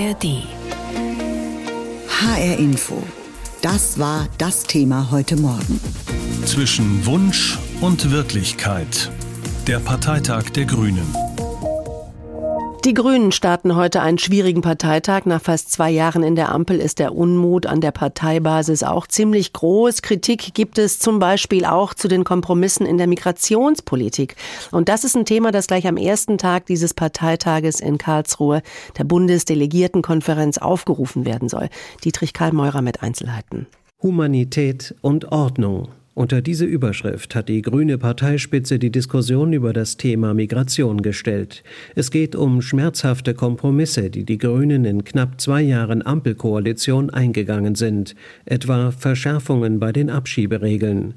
ARD. HR Info. Das war das Thema heute Morgen. Zwischen Wunsch und Wirklichkeit. Der Parteitag der Grünen. Die Grünen starten heute einen schwierigen Parteitag. Nach fast zwei Jahren in der Ampel ist der Unmut an der Parteibasis auch ziemlich groß. Kritik gibt es zum Beispiel auch zu den Kompromissen in der Migrationspolitik. Und das ist ein Thema, das gleich am ersten Tag dieses Parteitages in Karlsruhe der Bundesdelegiertenkonferenz aufgerufen werden soll. Dietrich Karl Meurer mit Einzelheiten. Humanität und Ordnung. Unter diese Überschrift hat die grüne Parteispitze die Diskussion über das Thema Migration gestellt. Es geht um schmerzhafte Kompromisse, die die Grünen in knapp zwei Jahren Ampelkoalition eingegangen sind, etwa Verschärfungen bei den Abschieberegeln.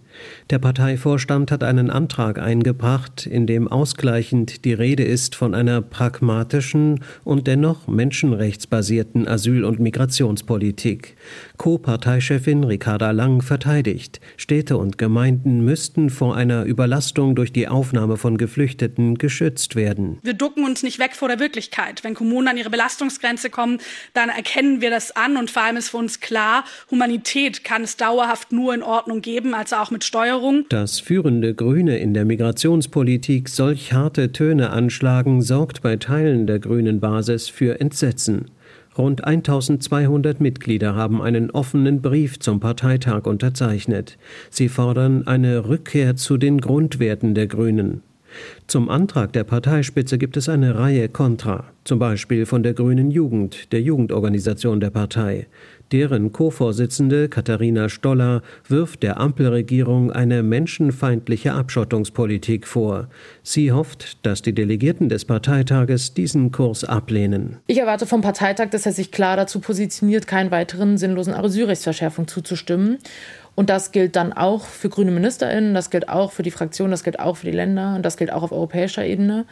Der Parteivorstand hat einen Antrag eingebracht, in dem ausgleichend die Rede ist von einer pragmatischen und dennoch menschenrechtsbasierten Asyl- und Migrationspolitik. Co-Parteichefin Ricarda Lang verteidigt, Städte und Gemeinden müssten vor einer Überlastung durch die Aufnahme von Geflüchteten geschützt werden. Wir ducken uns nicht weg vor der Wirklichkeit. Wenn Kommunen an ihre Belastungsgrenze kommen, dann erkennen wir das an und vor allem ist für uns klar, Humanität kann es dauerhaft nur in Ordnung geben, also auch mit Steuerung. Dass führende Grüne in der Migrationspolitik solch harte Töne anschlagen, sorgt bei Teilen der grünen Basis für Entsetzen. Rund 1200 Mitglieder haben einen offenen Brief zum Parteitag unterzeichnet. Sie fordern eine Rückkehr zu den Grundwerten der Grünen. Zum Antrag der Parteispitze gibt es eine Reihe Kontra, zum Beispiel von der Grünen Jugend, der Jugendorganisation der Partei. Deren Co-Vorsitzende Katharina Stoller wirft der Ampelregierung eine menschenfeindliche Abschottungspolitik vor. Sie hofft, dass die Delegierten des Parteitages diesen Kurs ablehnen. Ich erwarte vom Parteitag, dass er sich klar dazu positioniert, keinen weiteren sinnlosen Asylrechtsverschärfung zuzustimmen. Und das gilt dann auch für grüne MinisterInnen, das gilt auch für die Fraktion, das gilt auch für die Länder und das gilt auch auf europäischer Ebene.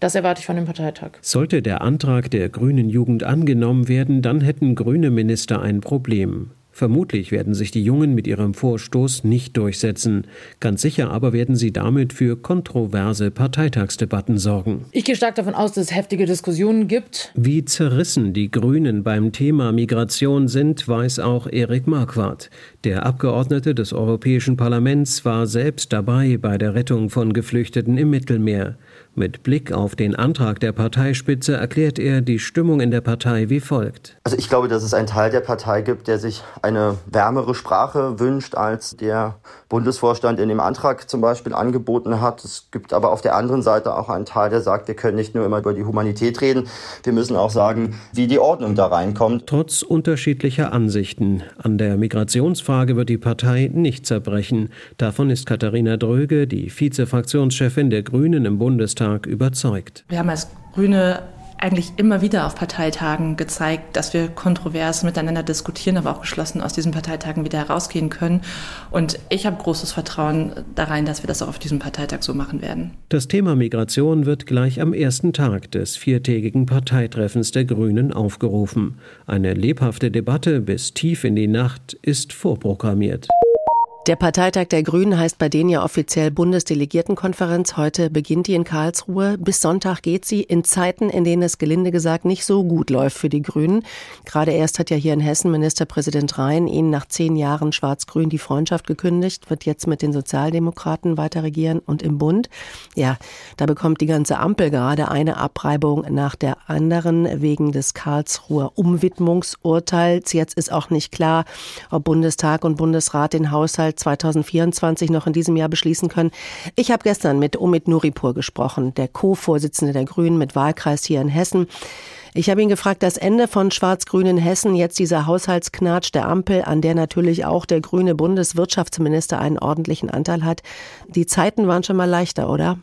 Das erwarte ich von dem Parteitag. Sollte der Antrag der grünen Jugend angenommen werden, dann hätten grüne Minister ein Problem. Vermutlich werden sich die Jungen mit ihrem Vorstoß nicht durchsetzen. Ganz sicher aber werden sie damit für kontroverse Parteitagsdebatten sorgen. Ich gehe stark davon aus, dass es heftige Diskussionen gibt. Wie zerrissen die Grünen beim Thema Migration sind, weiß auch Erik Marquardt. Der Abgeordnete des Europäischen Parlaments war selbst dabei bei der Rettung von Geflüchteten im Mittelmeer. Mit Blick auf den Antrag der Parteispitze erklärt er die Stimmung in der Partei wie folgt. Also ich glaube, dass es einen Teil der Partei gibt, der sich eine wärmere Sprache wünscht, als der Bundesvorstand in dem Antrag zum Beispiel angeboten hat. Es gibt aber auf der anderen Seite auch einen Teil, der sagt, wir können nicht nur immer über die Humanität reden, wir müssen auch sagen, wie die Ordnung da reinkommt. Trotz unterschiedlicher Ansichten an der Migrationsfrage wird die Partei nicht zerbrechen. Davon ist Katharina Dröge, die Vizefraktionschefin der Grünen im Bundestag, Parteitag überzeugt. Wir haben als Grüne eigentlich immer wieder auf Parteitagen gezeigt, dass wir kontrovers miteinander diskutieren, aber auch geschlossen aus diesen Parteitagen wieder herausgehen können. Und ich habe großes Vertrauen darein, dass wir das auch auf diesem Parteitag so machen werden. Das Thema Migration wird gleich am ersten Tag des viertägigen Parteitreffens der Grünen aufgerufen. Eine lebhafte Debatte bis tief in die Nacht ist vorprogrammiert. Der Parteitag der Grünen heißt bei denen ja offiziell Bundesdelegiertenkonferenz. Heute beginnt die in Karlsruhe. Bis Sonntag geht sie in Zeiten, in denen es gelinde gesagt nicht so gut läuft für die Grünen. Gerade erst hat ja hier in Hessen Ministerpräsident Rhein ihnen nach zehn Jahren Schwarz-Grün die Freundschaft gekündigt, wird jetzt mit den Sozialdemokraten weiter regieren und im Bund. Ja, da bekommt die ganze Ampel gerade eine Abreibung nach der anderen wegen des Karlsruher Umwidmungsurteils. Jetzt ist auch nicht klar, ob Bundestag und Bundesrat den Haushalt 2024 noch in diesem Jahr beschließen können. Ich habe gestern mit Omid Nuripur gesprochen, der Co-Vorsitzende der Grünen mit Wahlkreis hier in Hessen. Ich habe ihn gefragt, das Ende von Schwarz-Grün in Hessen, jetzt dieser Haushaltsknatsch der Ampel, an der natürlich auch der grüne Bundeswirtschaftsminister einen ordentlichen Anteil hat. Die Zeiten waren schon mal leichter, oder?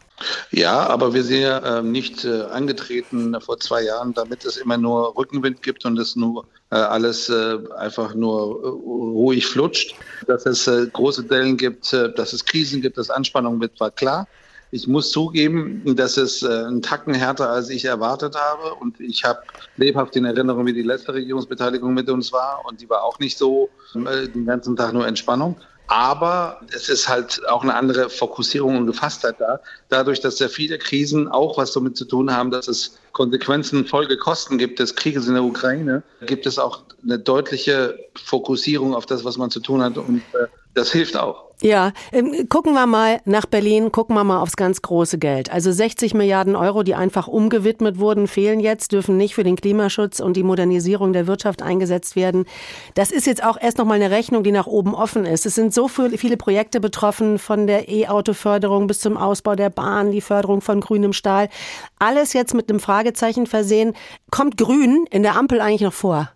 Ja, aber wir sind ja äh, nicht äh, angetreten vor zwei Jahren, damit es immer nur Rückenwind gibt und es nur äh, alles äh, einfach nur äh, ruhig flutscht. Dass es äh, große Dellen gibt, dass es Krisen gibt, dass Anspannung wird, war klar. Ich muss zugeben, dass es äh, ein Tacken härter als ich erwartet habe. Und ich habe lebhaft in Erinnerung, wie die letzte Regierungsbeteiligung mit uns war. Und die war auch nicht so äh, den ganzen Tag nur Entspannung. Aber es ist halt auch eine andere Fokussierung und Gefasstheit da. Dadurch, dass sehr viele Krisen auch was damit zu tun haben, dass es Konsequenzen, Folgekosten gibt des Krieges in der Ukraine, gibt es auch eine deutliche Fokussierung auf das, was man zu tun hat. Und äh, das hilft auch. Ja, ähm, gucken wir mal nach Berlin, gucken wir mal aufs ganz große Geld. Also 60 Milliarden Euro, die einfach umgewidmet wurden, fehlen jetzt, dürfen nicht für den Klimaschutz und die Modernisierung der Wirtschaft eingesetzt werden. Das ist jetzt auch erst noch mal eine Rechnung, die nach oben offen ist. Es sind so viele Projekte betroffen, von der E-Auto-Förderung bis zum Ausbau der Bahn, die Förderung von grünem Stahl. Alles jetzt mit einem Fragezeichen versehen. Kommt Grün in der Ampel eigentlich noch vor?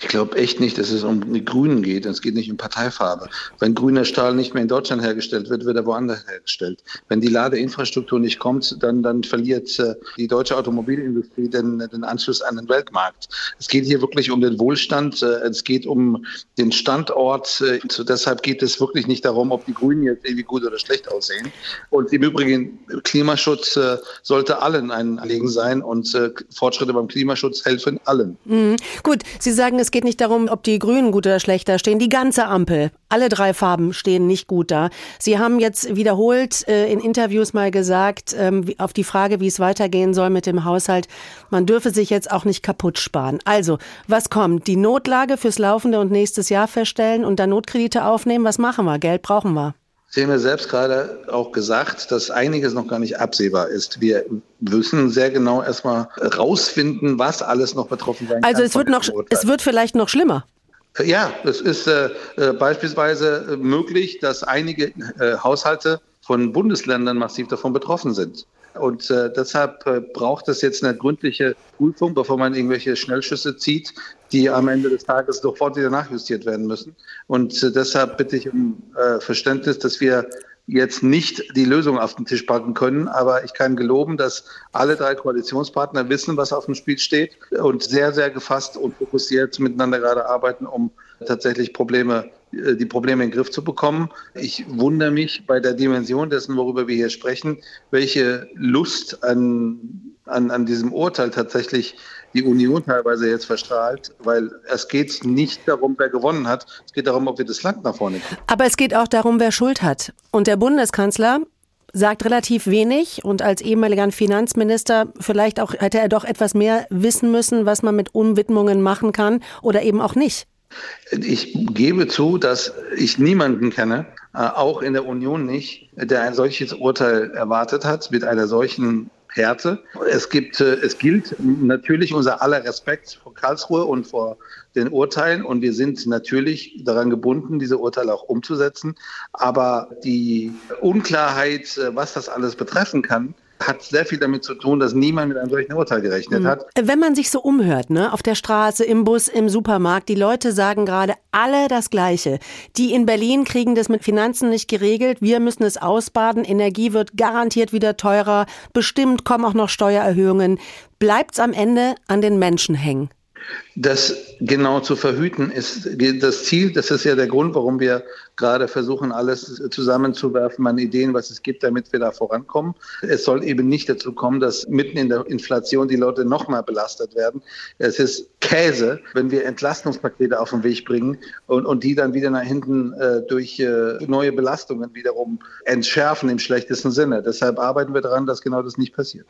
Ich glaube echt nicht, dass es um die Grünen geht. Es geht nicht um Parteifarbe. Wenn grüner Stahl nicht mehr in Deutschland hergestellt wird, wird er woanders hergestellt. Wenn die Ladeinfrastruktur nicht kommt, dann, dann verliert äh, die deutsche Automobilindustrie den, den Anschluss an den Weltmarkt. Es geht hier wirklich um den Wohlstand. Äh, es geht um den Standort. Äh, so deshalb geht es wirklich nicht darum, ob die Grünen jetzt irgendwie gut oder schlecht aussehen. Und im Übrigen, Klimaschutz äh, sollte allen ein Anliegen sein und äh, Fortschritte beim Klimaschutz helfen allen. Mhm. Gut, Sie sagen, sagen, es geht nicht darum, ob die Grünen gut oder schlechter stehen. Die ganze Ampel, alle drei Farben stehen nicht gut da. Sie haben jetzt wiederholt äh, in Interviews mal gesagt, ähm, auf die Frage, wie es weitergehen soll mit dem Haushalt, man dürfe sich jetzt auch nicht kaputt sparen. Also, was kommt? Die Notlage fürs laufende und nächstes Jahr feststellen und dann Notkredite aufnehmen? Was machen wir? Geld brauchen wir. Sie haben ja selbst gerade auch gesagt, dass einiges noch gar nicht absehbar ist. Wir müssen sehr genau erstmal rausfinden, was alles noch betroffen sein also kann. Also es wird noch, es wird vielleicht noch schlimmer. Ja, es ist äh, äh beispielsweise möglich, dass einige äh, Haushalte von Bundesländern massiv davon betroffen sind. Und äh, deshalb äh, braucht es jetzt eine gründliche Prüfung, bevor man irgendwelche Schnellschüsse zieht, die am Ende des Tages sofort wieder nachjustiert werden müssen. Und äh, deshalb bitte ich um äh, Verständnis, dass wir jetzt nicht die Lösung auf den Tisch packen können. Aber ich kann geloben, dass alle drei Koalitionspartner wissen, was auf dem Spiel steht und sehr, sehr gefasst und fokussiert miteinander gerade arbeiten, um tatsächlich Probleme äh, die Probleme in den Griff zu bekommen. Ich wundere mich bei der Dimension dessen, worüber wir hier sprechen, welche Lust an, an, an diesem Urteil tatsächlich die Union teilweise jetzt verstrahlt, weil es geht nicht darum, wer gewonnen hat, es geht darum, ob wir das Land nach vorne kriegen. Aber es geht auch darum, wer Schuld hat. Und der Bundeskanzler sagt relativ wenig und als ehemaliger Finanzminister vielleicht auch hätte er doch etwas mehr wissen müssen, was man mit Umwidmungen machen kann oder eben auch nicht. Ich gebe zu, dass ich niemanden kenne, äh, auch in der Union nicht, der ein solches Urteil erwartet hat mit einer solchen Härte. Es gibt, äh, es gilt natürlich unser aller Respekt vor Karlsruhe und vor den Urteilen und wir sind natürlich daran gebunden, diese Urteile auch umzusetzen. Aber die Unklarheit, äh, was das alles betreffen kann, hat sehr viel damit zu tun, dass niemand mit einem solchen Urteil gerechnet mhm. hat. Wenn man sich so umhört, ne, auf der Straße, im Bus, im Supermarkt, die Leute sagen gerade alle das Gleiche. Die in Berlin kriegen das mit Finanzen nicht geregelt. Wir müssen es ausbaden. Energie wird garantiert wieder teurer. Bestimmt kommen auch noch Steuererhöhungen. Bleibt's am Ende an den Menschen hängen? Das genau zu verhüten ist das Ziel. Das ist ja der Grund, warum wir gerade versuchen, alles zusammenzuwerfen an Ideen, was es gibt, damit wir da vorankommen. Es soll eben nicht dazu kommen, dass mitten in der Inflation die Leute nochmal belastet werden. Es ist Käse, wenn wir Entlastungspakete auf den Weg bringen und, und die dann wieder nach hinten äh, durch äh, neue Belastungen wiederum entschärfen im schlechtesten Sinne. Deshalb arbeiten wir daran, dass genau das nicht passiert.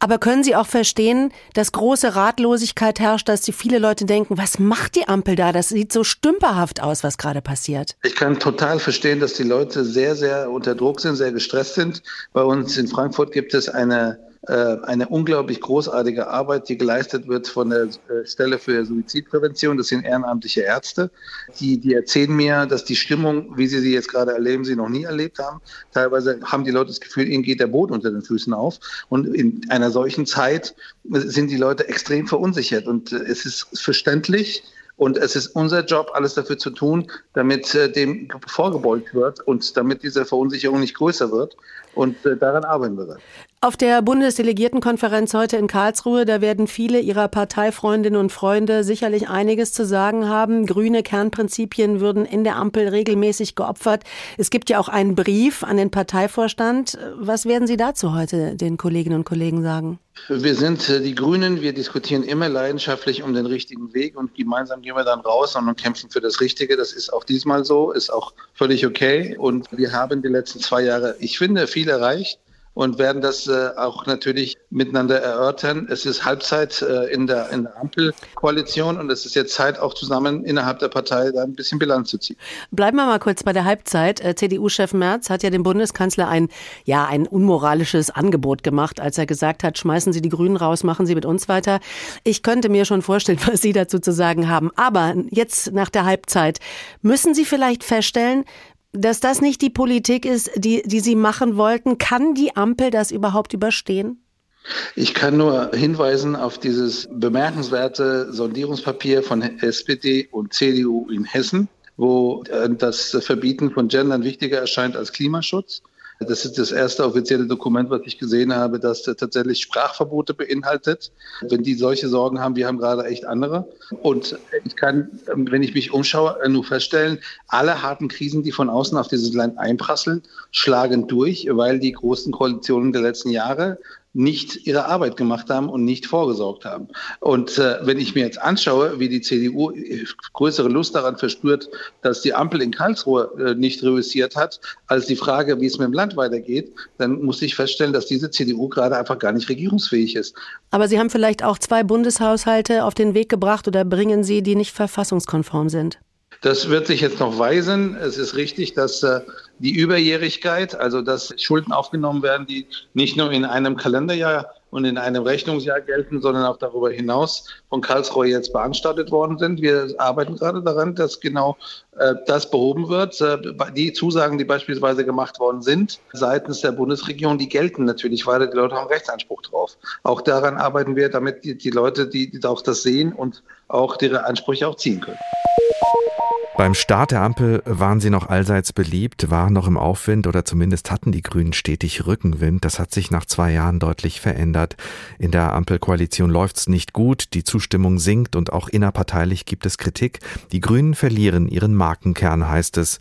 Aber können Sie auch verstehen, dass große Ratlosigkeit herrscht, dass die viele Leute denken, was macht die Ampel da? Das sieht so stümperhaft aus, was gerade passiert. Ich kann total verstehen, dass die Leute sehr, sehr unter Druck sind, sehr gestresst sind. Bei uns in Frankfurt gibt es eine eine unglaublich großartige Arbeit, die geleistet wird von der äh, Stelle für Suizidprävention. Das sind ehrenamtliche Ärzte, die, die erzählen mir, dass die Stimmung, wie sie sie jetzt gerade erleben, sie noch nie erlebt haben. Teilweise haben die Leute das Gefühl, ihnen geht der Boden unter den Füßen auf. Und in einer solchen Zeit sind die Leute extrem verunsichert. Und äh, es ist verständlich, und es ist unser Job, alles dafür zu tun, damit äh, dem vorgebeugt wird und damit diese Verunsicherung nicht größer wird. Und äh, daran arbeiten wir. Auf der Bundesdelegiertenkonferenz heute in Karlsruhe, da werden viele Ihrer Parteifreundinnen und Freunde sicherlich einiges zu sagen haben. Grüne Kernprinzipien würden in der Ampel regelmäßig geopfert. Es gibt ja auch einen Brief an den Parteivorstand. Was werden Sie dazu heute den Kolleginnen und Kollegen sagen? Wir sind äh, die Grünen, wir diskutieren immer leidenschaftlich um den richtigen Weg und gemeinsam gehen wir dann raus und kämpfen für das Richtige. Das ist auch diesmal so, ist auch völlig okay. Und wir haben die letzten zwei Jahre, ich finde, viel erreicht und werden das äh, auch natürlich miteinander erörtern. Es ist Halbzeit äh, in, der, in der Ampelkoalition und es ist jetzt Zeit, auch zusammen innerhalb der Partei da ein bisschen Bilanz zu ziehen. Bleiben wir mal kurz bei der Halbzeit. Äh, CDU-Chef Merz hat ja dem Bundeskanzler ein, ja, ein unmoralisches Angebot gemacht, als er gesagt hat, schmeißen Sie die Grünen raus, machen Sie mit uns weiter. Ich könnte mir schon vorstellen, was Sie dazu zu sagen haben. Aber jetzt nach der Halbzeit müssen Sie vielleicht feststellen, dass das nicht die Politik ist, die, die Sie machen wollten. Kann die Ampel das überhaupt überstehen? Ich kann nur hinweisen auf dieses bemerkenswerte Sondierungspapier von SPD und CDU in Hessen, wo äh, das Verbieten von Gendern wichtiger erscheint als Klimaschutz. Das ist das erste offizielle Dokument, was ich gesehen habe, das tatsächlich Sprachverbote beinhaltet. Wenn die solche Sorgen haben, wir haben gerade echt andere. Und ich kann, wenn ich mich umschaue, nur feststellen, alle harten Krisen, die von außen auf dieses Land einprasseln, schlagen durch, weil die großen Koalitionen der letzten Jahre nicht ihre Arbeit gemacht haben und nicht vorgesorgt haben. Und äh, wenn ich mir jetzt anschaue, wie die CDU größere Lust daran verspürt, dass die Ampel in Karlsruhe äh, nicht reüssiert hat, als die Frage, wie es mit dem Land weitergeht, dann muss ich feststellen, dass diese CDU gerade einfach gar nicht regierungsfähig ist. Aber Sie haben vielleicht auch zwei Bundeshaushalte auf den Weg gebracht oder bringen Sie, die nicht verfassungskonform sind? Das wird sich jetzt noch weisen. Es ist richtig, dass äh, die Überjährigkeit, also dass Schulden aufgenommen werden, die nicht nur in einem Kalenderjahr und in einem Rechnungsjahr gelten, sondern auch darüber hinaus von Karlsruhe jetzt beanstandet worden sind. Wir arbeiten gerade daran, dass genau äh, das behoben wird. Äh, die Zusagen, die beispielsweise gemacht worden sind seitens der Bundesregierung, die gelten natürlich weiter. Die Leute haben Rechtsanspruch drauf. Auch daran arbeiten wir, damit die, die Leute, die, die auch das sehen und auch ihre Ansprüche auch ziehen können. Beim Start der Ampel waren sie noch allseits beliebt, waren noch im Aufwind oder zumindest hatten die Grünen stetig Rückenwind. Das hat sich nach zwei Jahren deutlich verändert. In der Ampelkoalition läuft's nicht gut, die Zustimmung sinkt und auch innerparteilich gibt es Kritik. Die Grünen verlieren ihren Markenkern, heißt es.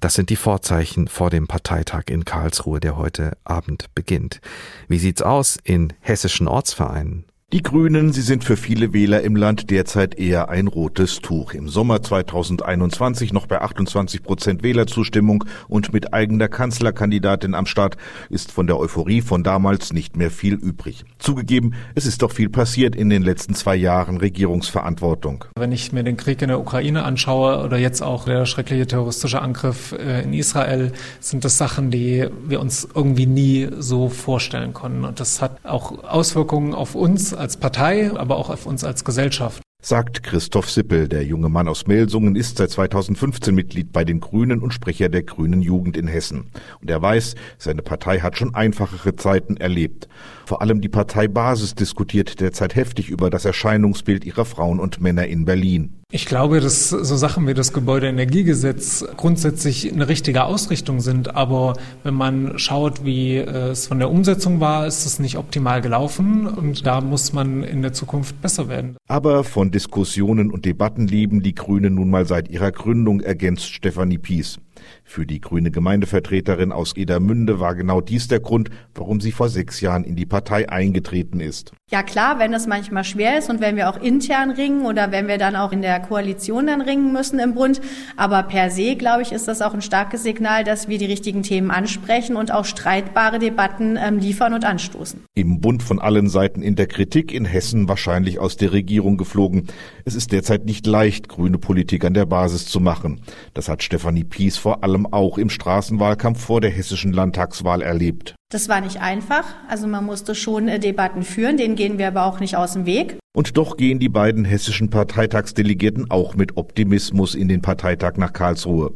Das sind die Vorzeichen vor dem Parteitag in Karlsruhe, der heute Abend beginnt. Wie sieht's aus in hessischen Ortsvereinen? Die Grünen, sie sind für viele Wähler im Land derzeit eher ein rotes Tuch. Im Sommer 2021 noch bei 28 Prozent Wählerzustimmung und mit eigener Kanzlerkandidatin am Start ist von der Euphorie von damals nicht mehr viel übrig. Zugegeben, es ist doch viel passiert in den letzten zwei Jahren Regierungsverantwortung. Wenn ich mir den Krieg in der Ukraine anschaue oder jetzt auch der schreckliche terroristische Angriff äh, in Israel, sind das Sachen, die wir uns irgendwie nie so vorstellen konnten. Und das hat auch Auswirkungen auf uns als Partei, aber auch auf uns als Gesellschaft sagt Christoph Sippel. Der junge Mann aus Melsungen ist seit 2015 Mitglied bei den Grünen und Sprecher der Grünen Jugend in Hessen. Und er weiß, seine Partei hat schon einfachere Zeiten erlebt. Vor allem die Parteibasis diskutiert derzeit heftig über das Erscheinungsbild ihrer Frauen und Männer in Berlin. Ich glaube, dass so Sachen wie das Gebäudeenergiegesetz grundsätzlich eine richtige Ausrichtung sind. Aber wenn man schaut, wie es von der Umsetzung war, ist es nicht optimal gelaufen. Und da muss man in der Zukunft besser werden. Aber von Diskussionen und Debatten leben die Grünen nun mal seit ihrer Gründung, ergänzt Stefanie Pies. Für die grüne Gemeindevertreterin aus Edermünde war genau dies der Grund, warum sie vor sechs Jahren in die Partei eingetreten ist. Ja klar, wenn es manchmal schwer ist und wenn wir auch intern ringen oder wenn wir dann auch in der Koalition dann ringen müssen im Bund. Aber per se, glaube ich, ist das auch ein starkes Signal, dass wir die richtigen Themen ansprechen und auch streitbare Debatten ähm, liefern und anstoßen. Im Bund von allen Seiten in der Kritik, in Hessen wahrscheinlich aus der Regierung geflogen. Es ist derzeit nicht leicht, grüne Politik an der Basis zu machen. Das hat Stefanie Pies vor allem auch im Straßenwahlkampf vor der hessischen Landtagswahl erlebt. Das war nicht einfach. Also man musste schon äh, Debatten führen, denen gehen wir aber auch nicht aus dem Weg. Und doch gehen die beiden hessischen Parteitagsdelegierten auch mit Optimismus in den Parteitag nach Karlsruhe.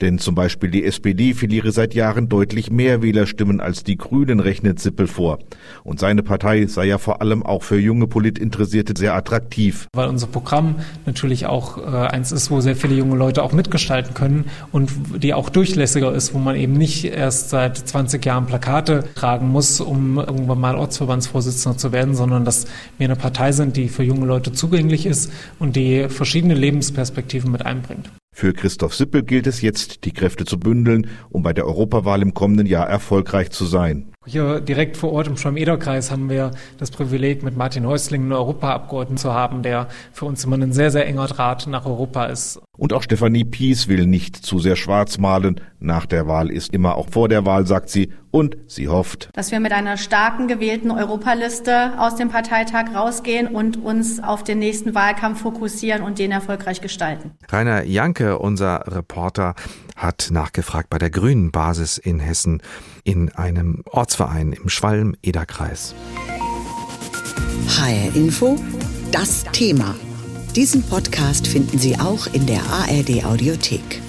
Denn zum Beispiel die SPD verliere seit Jahren deutlich mehr Wählerstimmen als die Grünen, rechnet Sippel vor. Und seine Partei sei ja vor allem auch für junge Politinteressierte sehr attraktiv. Weil unser Programm natürlich auch äh, eins ist, wo sehr viele junge Leute auch mitgestalten können und die auch durchlässiger ist, wo man eben nicht erst seit 20 Jahren Plakate tragen muss, um irgendwann mal Ortsverbandsvorsitzender zu werden, sondern dass wir eine Partei sind, die für junge Leute zugänglich ist und die verschiedene Lebensperspektiven mit einbringt. Für Christoph Sippel gilt es jetzt, die Kräfte zu bündeln, um bei der Europawahl im kommenden Jahr erfolgreich zu sein. Hier direkt vor Ort im Schwamm-Eder-Kreis haben wir das Privileg, mit Martin Häusling einen Europaabgeordneten zu haben, der für uns immer ein sehr, sehr enger Draht nach Europa ist. Und auch Stefanie Pies will nicht zu sehr schwarz malen. Nach der Wahl ist immer auch vor der Wahl, sagt sie. Und sie hofft, dass wir mit einer starken gewählten Europaliste aus dem Parteitag rausgehen und uns auf den nächsten Wahlkampf fokussieren und den erfolgreich gestalten. Rainer Janke, unser Reporter, hat nachgefragt bei der Grünen Basis in Hessen in einem Ortsverein im Schwalm-Eder-Kreis. HR Info, das Thema. Diesen Podcast finden Sie auch in der ARD Audiothek.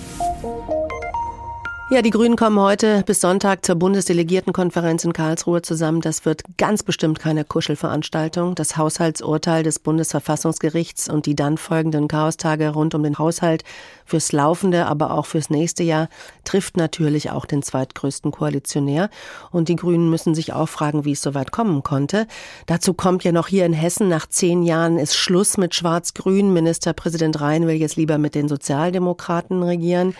Ja, die Grünen kommen heute bis Sonntag zur Bundesdelegiertenkonferenz in Karlsruhe zusammen. Das wird ganz bestimmt keine Kuschelveranstaltung. Das Haushaltsurteil des Bundesverfassungsgerichts und die dann folgenden Chaostage rund um den Haushalt fürs laufende, aber auch fürs nächste Jahr trifft natürlich auch den zweitgrößten Koalitionär. Und die Grünen müssen sich auch fragen, wie es so weit kommen konnte. Dazu kommt ja noch hier in Hessen, nach zehn Jahren ist Schluss mit Schwarz-Grün. Ministerpräsident Rhein will jetzt lieber mit den Sozialdemokraten regieren.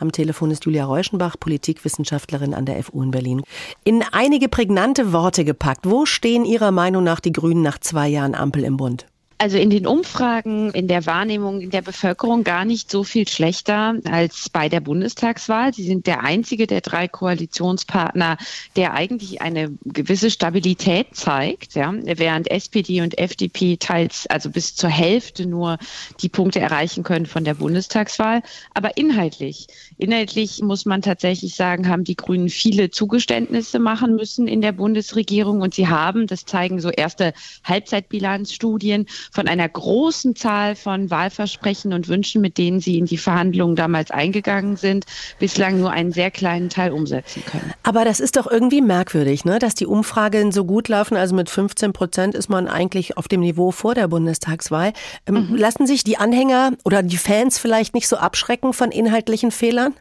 Am Telefon ist Julia Reuschenbach, Politikwissenschaftlerin an der FU in Berlin. In einige prägnante Worte gepackt. Wo stehen Ihrer Meinung nach die Grünen nach zwei Jahren Ampel im Bund? Also in den Umfragen, in der Wahrnehmung in der Bevölkerung gar nicht so viel schlechter als bei der Bundestagswahl. Sie sind der einzige der drei Koalitionspartner, der eigentlich eine gewisse Stabilität zeigt, ja, während SPD und FDP teils also bis zur Hälfte nur die Punkte erreichen können von der Bundestagswahl. Aber inhaltlich, inhaltlich muss man tatsächlich sagen, haben die Grünen viele Zugeständnisse machen müssen in der Bundesregierung und sie haben, das zeigen so erste Halbzeitbilanzstudien, von einer großen Zahl von Wahlversprechen und Wünschen, mit denen sie in die Verhandlungen damals eingegangen sind, bislang nur einen sehr kleinen Teil umsetzen können. Aber das ist doch irgendwie merkwürdig, ne? dass die Umfragen so gut laufen. Also mit 15 Prozent ist man eigentlich auf dem Niveau vor der Bundestagswahl. Ähm, mhm. Lassen sich die Anhänger oder die Fans vielleicht nicht so abschrecken von inhaltlichen Fehlern?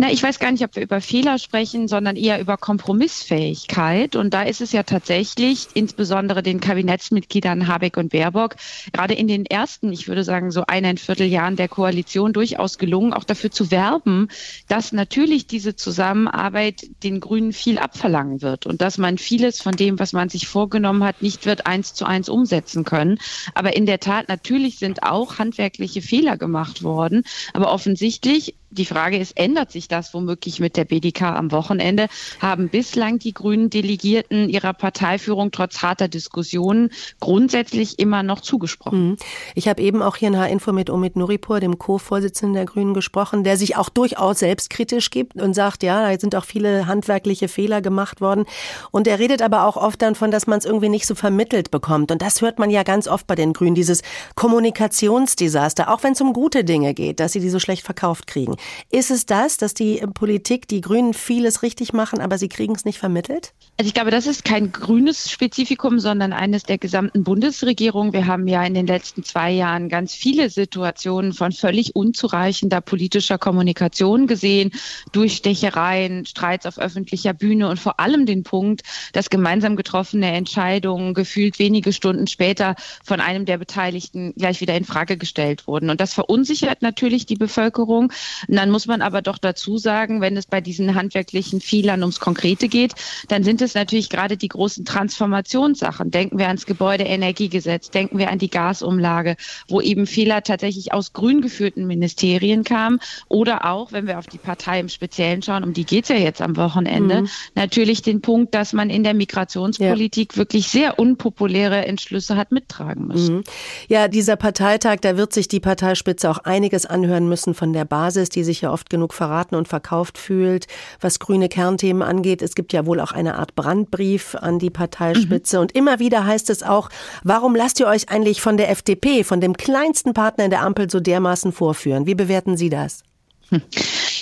Na, ich weiß gar nicht, ob wir über Fehler sprechen, sondern eher über Kompromissfähigkeit. Und da ist es ja tatsächlich, insbesondere den Kabinettsmitgliedern Habeck und Baerbock, gerade in den ersten, ich würde sagen, so eineinviertel Jahren der Koalition durchaus gelungen, auch dafür zu werben, dass natürlich diese Zusammenarbeit den Grünen viel abverlangen wird und dass man vieles von dem, was man sich vorgenommen hat, nicht wird eins zu eins umsetzen können. Aber in der Tat, natürlich sind auch handwerkliche Fehler gemacht worden. Aber offensichtlich die Frage ist, ändert sich das womöglich mit der BDK am Wochenende? Haben bislang die grünen Delegierten ihrer Parteiführung trotz harter Diskussionen grundsätzlich immer noch zugesprochen? Mhm. Ich habe eben auch hier in H-Info mit Omid Nuripur, dem Co-Vorsitzenden der Grünen, gesprochen, der sich auch durchaus selbstkritisch gibt und sagt, ja, da sind auch viele handwerkliche Fehler gemacht worden. Und er redet aber auch oft davon, dass man es irgendwie nicht so vermittelt bekommt. Und das hört man ja ganz oft bei den Grünen, dieses Kommunikationsdesaster, auch wenn es um gute Dinge geht, dass sie die so schlecht verkauft kriegen. Ist es das, dass die Politik, die Grünen vieles richtig machen, aber sie kriegen es nicht vermittelt? Also ich glaube, das ist kein grünes Spezifikum, sondern eines der gesamten Bundesregierung. Wir haben ja in den letzten zwei Jahren ganz viele Situationen von völlig unzureichender politischer Kommunikation gesehen, Durchstechereien, Streits auf öffentlicher Bühne und vor allem den Punkt, dass gemeinsam getroffene Entscheidungen gefühlt wenige Stunden später von einem der Beteiligten gleich wieder in Frage gestellt wurden. Und das verunsichert natürlich die Bevölkerung. Und dann muss man aber doch dazu sagen, wenn es bei diesen handwerklichen Fehlern ums Konkrete geht, dann sind es natürlich gerade die großen Transformationssachen. Denken wir ans Gebäudeenergiegesetz, denken wir an die Gasumlage, wo eben Fehler tatsächlich aus grün geführten Ministerien kamen. Oder auch, wenn wir auf die Partei im Speziellen schauen, um die geht es ja jetzt am Wochenende, mhm. natürlich den Punkt, dass man in der Migrationspolitik ja. wirklich sehr unpopuläre Entschlüsse hat mittragen müssen. Mhm. Ja, dieser Parteitag, da wird sich die Parteispitze auch einiges anhören müssen von der Basis, die sich ja oft genug verraten und verkauft fühlt, was grüne Kernthemen angeht. Es gibt ja wohl auch eine Art Brandbrief an die Parteispitze. Mhm. Und immer wieder heißt es auch, warum lasst ihr euch eigentlich von der FDP, von dem kleinsten Partner in der Ampel, so dermaßen vorführen? Wie bewerten Sie das? Hm.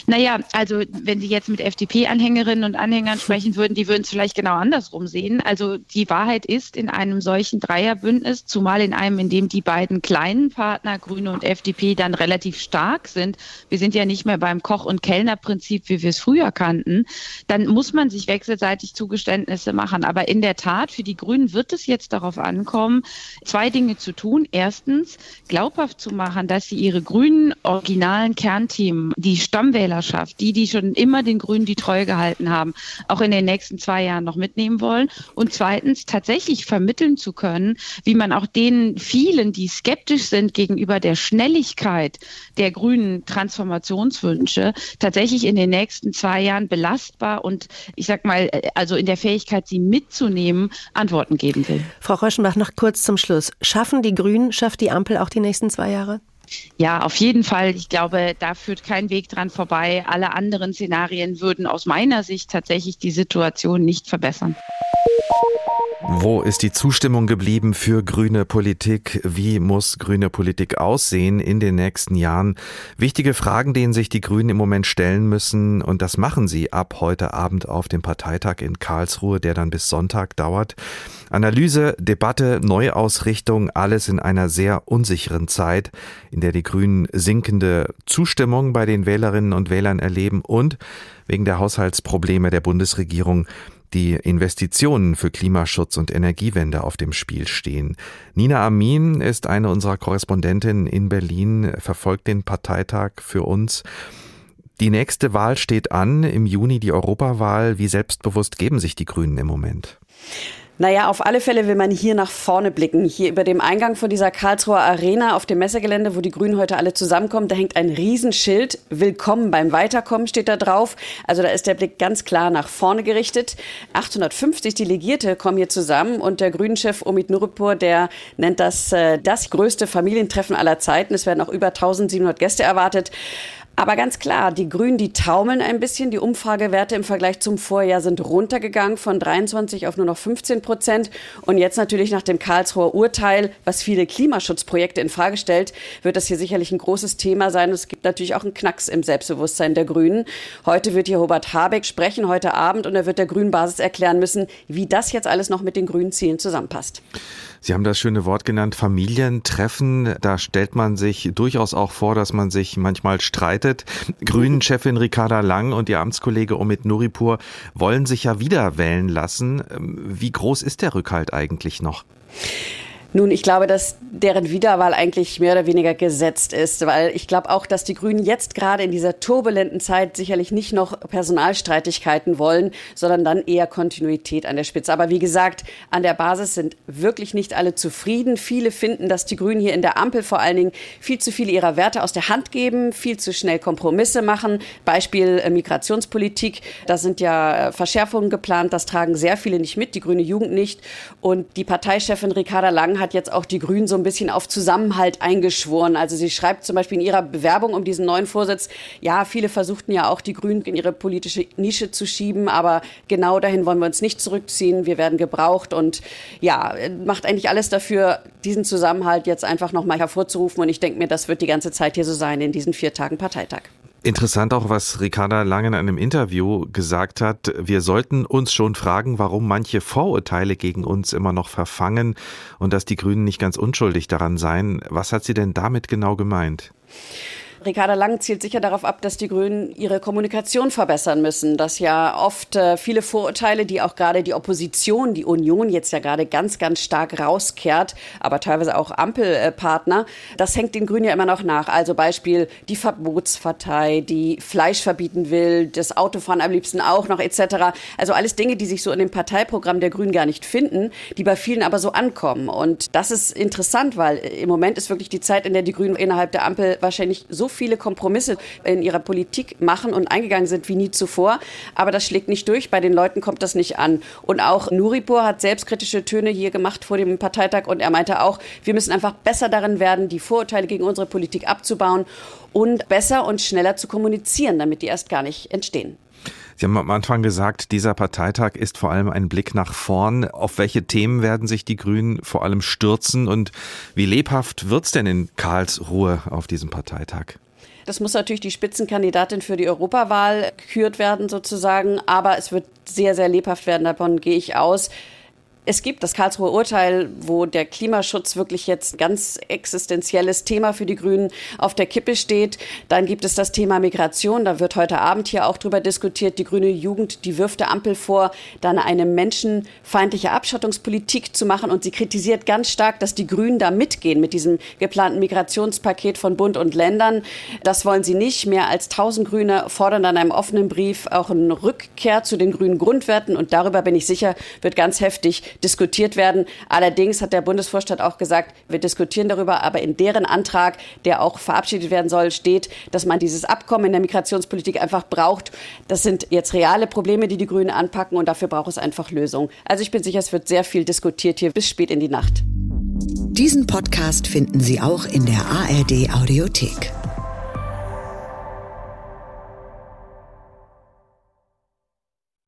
Naja, also wenn Sie jetzt mit FDP-Anhängerinnen und Anhängern sprechen würden, die würden es vielleicht genau andersrum sehen. Also die Wahrheit ist, in einem solchen Dreierbündnis, zumal in einem, in dem die beiden kleinen Partner, Grüne und FDP, dann relativ stark sind, wir sind ja nicht mehr beim Koch- und Kellnerprinzip, wie wir es früher kannten, dann muss man sich wechselseitig Zugeständnisse machen. Aber in der Tat, für die Grünen wird es jetzt darauf ankommen, zwei Dinge zu tun. Erstens, glaubhaft zu machen, dass sie ihre grünen originalen Kernthemen, die Stammwählerschaft, die, die schon immer den Grünen die Treue gehalten haben, auch in den nächsten zwei Jahren noch mitnehmen wollen. Und zweitens, tatsächlich vermitteln zu können, wie man auch den vielen, die skeptisch sind gegenüber der Schnelligkeit der grünen Transformationswünsche, tatsächlich in den nächsten zwei Jahren belastbar und ich sag mal, also in der Fähigkeit, sie mitzunehmen, Antworten geben will. Frau Röschenbach, noch kurz zum Schluss. Schaffen die Grünen, schafft die Ampel auch die nächsten zwei Jahre? Ja, auf jeden Fall. Ich glaube, da führt kein Weg dran vorbei. Alle anderen Szenarien würden aus meiner Sicht tatsächlich die Situation nicht verbessern. Wo ist die Zustimmung geblieben für grüne Politik? Wie muss grüne Politik aussehen in den nächsten Jahren? Wichtige Fragen, denen sich die Grünen im Moment stellen müssen. Und das machen sie ab heute Abend auf dem Parteitag in Karlsruhe, der dann bis Sonntag dauert. Analyse, Debatte, Neuausrichtung, alles in einer sehr unsicheren Zeit, in der die Grünen sinkende Zustimmung bei den Wählerinnen und Wählern erleben und wegen der Haushaltsprobleme der Bundesregierung die Investitionen für Klimaschutz und Energiewende auf dem Spiel stehen. Nina Amin ist eine unserer Korrespondentinnen in Berlin, verfolgt den Parteitag für uns. Die nächste Wahl steht an, im Juni die Europawahl. Wie selbstbewusst geben sich die Grünen im Moment? Naja, auf alle Fälle will man hier nach vorne blicken. Hier über dem Eingang von dieser Karlsruher Arena auf dem Messegelände, wo die Grünen heute alle zusammenkommen, da hängt ein Riesenschild. Willkommen beim Weiterkommen steht da drauf. Also da ist der Blick ganz klar nach vorne gerichtet. 850 Delegierte kommen hier zusammen und der Grünen-Chef Omid Nuripur, der nennt das äh, das größte Familientreffen aller Zeiten. Es werden auch über 1700 Gäste erwartet. Aber ganz klar, die Grünen, die taumeln ein bisschen. Die Umfragewerte im Vergleich zum Vorjahr sind runtergegangen von 23 auf nur noch 15 Prozent. Und jetzt natürlich nach dem Karlsruher Urteil, was viele Klimaschutzprojekte in Frage stellt, wird das hier sicherlich ein großes Thema sein. Es gibt natürlich auch einen Knacks im Selbstbewusstsein der Grünen. Heute wird hier Robert Habeck sprechen, heute Abend, und er wird der Grünen Basis erklären müssen, wie das jetzt alles noch mit den grünen Zielen zusammenpasst. Sie haben das schöne Wort genannt, Familientreffen. Da stellt man sich durchaus auch vor, dass man sich manchmal streitet. Grünen-Chefin Ricarda Lang und ihr Amtskollege Omid Nuripur wollen sich ja wieder wählen lassen. Wie groß ist der Rückhalt eigentlich noch? Nun, ich glaube, dass deren Wiederwahl eigentlich mehr oder weniger gesetzt ist, weil ich glaube auch, dass die Grünen jetzt gerade in dieser turbulenten Zeit sicherlich nicht noch Personalstreitigkeiten wollen, sondern dann eher Kontinuität an der Spitze. Aber wie gesagt, an der Basis sind wirklich nicht alle zufrieden. Viele finden, dass die Grünen hier in der Ampel vor allen Dingen viel zu viele ihrer Werte aus der Hand geben, viel zu schnell Kompromisse machen. Beispiel äh, Migrationspolitik. Da sind ja äh, Verschärfungen geplant. Das tragen sehr viele nicht mit, die grüne Jugend nicht. Und die Parteichefin Ricarda Lang hat hat jetzt auch die Grünen so ein bisschen auf Zusammenhalt eingeschworen. Also sie schreibt zum Beispiel in ihrer Bewerbung um diesen neuen Vorsitz, ja, viele versuchten ja auch die Grünen in ihre politische Nische zu schieben, aber genau dahin wollen wir uns nicht zurückziehen. Wir werden gebraucht und ja, macht eigentlich alles dafür, diesen Zusammenhalt jetzt einfach nochmal hervorzurufen. Und ich denke mir, das wird die ganze Zeit hier so sein in diesen vier Tagen Parteitag. Interessant auch, was Ricarda Lange in einem Interview gesagt hat. Wir sollten uns schon fragen, warum manche Vorurteile gegen uns immer noch verfangen und dass die Grünen nicht ganz unschuldig daran seien. Was hat sie denn damit genau gemeint? Ricarda Lang zielt sicher darauf ab, dass die Grünen ihre Kommunikation verbessern müssen, dass ja oft äh, viele Vorurteile, die auch gerade die Opposition, die Union jetzt ja gerade ganz, ganz stark rauskehrt, aber teilweise auch Ampelpartner, das hängt den Grünen ja immer noch nach. Also Beispiel die Verbotspartei, die Fleisch verbieten will, das Autofahren am liebsten auch noch etc. Also alles Dinge, die sich so in dem Parteiprogramm der Grünen gar nicht finden, die bei vielen aber so ankommen. Und das ist interessant, weil im Moment ist wirklich die Zeit, in der die Grünen innerhalb der Ampel wahrscheinlich so viele Kompromisse in ihrer Politik machen und eingegangen sind wie nie zuvor. Aber das schlägt nicht durch. Bei den Leuten kommt das nicht an. Und auch Nuripur hat selbstkritische Töne hier gemacht vor dem Parteitag und er meinte auch, wir müssen einfach besser darin werden, die Vorurteile gegen unsere Politik abzubauen und besser und schneller zu kommunizieren, damit die erst gar nicht entstehen. Sie haben am Anfang gesagt, dieser Parteitag ist vor allem ein Blick nach vorn. Auf welche Themen werden sich die Grünen vor allem stürzen und wie lebhaft wird's denn in Karlsruhe auf diesem Parteitag? Das muss natürlich die Spitzenkandidatin für die Europawahl gekürt werden sozusagen, aber es wird sehr, sehr lebhaft werden, davon gehe ich aus. Es gibt das Karlsruher Urteil, wo der Klimaschutz wirklich jetzt ganz existenzielles Thema für die Grünen auf der Kippe steht. Dann gibt es das Thema Migration. Da wird heute Abend hier auch drüber diskutiert. Die grüne Jugend, die wirft der Ampel vor, dann eine menschenfeindliche Abschottungspolitik zu machen. Und sie kritisiert ganz stark, dass die Grünen da mitgehen mit diesem geplanten Migrationspaket von Bund und Ländern. Das wollen sie nicht. Mehr als 1000 Grüne fordern dann einem offenen Brief auch eine Rückkehr zu den grünen Grundwerten. Und darüber bin ich sicher, wird ganz heftig diskutiert werden. Allerdings hat der Bundesvorstand auch gesagt, wir diskutieren darüber, aber in deren Antrag, der auch verabschiedet werden soll, steht, dass man dieses Abkommen in der Migrationspolitik einfach braucht. Das sind jetzt reale Probleme, die die Grünen anpacken und dafür braucht es einfach Lösungen. Also ich bin sicher, es wird sehr viel diskutiert hier bis spät in die Nacht. Diesen Podcast finden Sie auch in der ARD Audiothek.